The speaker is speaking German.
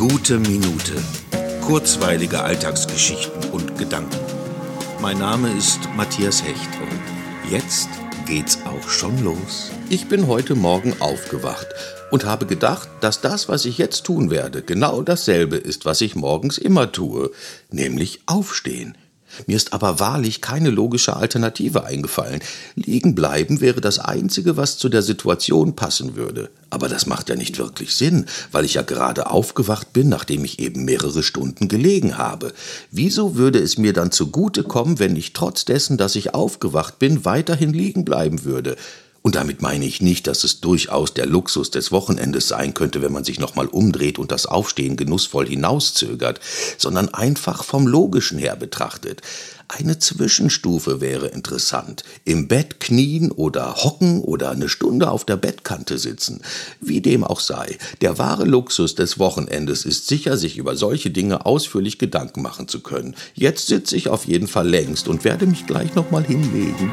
Gute Minute. Kurzweilige Alltagsgeschichten und Gedanken. Mein Name ist Matthias Hecht und jetzt geht's auch schon los. Ich bin heute Morgen aufgewacht und habe gedacht, dass das, was ich jetzt tun werde, genau dasselbe ist, was ich morgens immer tue, nämlich aufstehen. Mir ist aber wahrlich keine logische Alternative eingefallen. Liegen bleiben wäre das Einzige, was zu der Situation passen würde. Aber das macht ja nicht wirklich Sinn, weil ich ja gerade aufgewacht bin, nachdem ich eben mehrere Stunden gelegen habe. Wieso würde es mir dann zugute kommen, wenn ich trotz dessen, dass ich aufgewacht bin, weiterhin liegen bleiben würde? Und damit meine ich nicht, dass es durchaus der Luxus des Wochenendes sein könnte, wenn man sich nochmal umdreht und das Aufstehen genussvoll hinauszögert, sondern einfach vom Logischen her betrachtet. Eine Zwischenstufe wäre interessant. Im Bett knien oder hocken oder eine Stunde auf der Bettkante sitzen. Wie dem auch sei, der wahre Luxus des Wochenendes ist sicher, sich über solche Dinge ausführlich Gedanken machen zu können. Jetzt sitze ich auf jeden Fall längst und werde mich gleich nochmal hinlegen.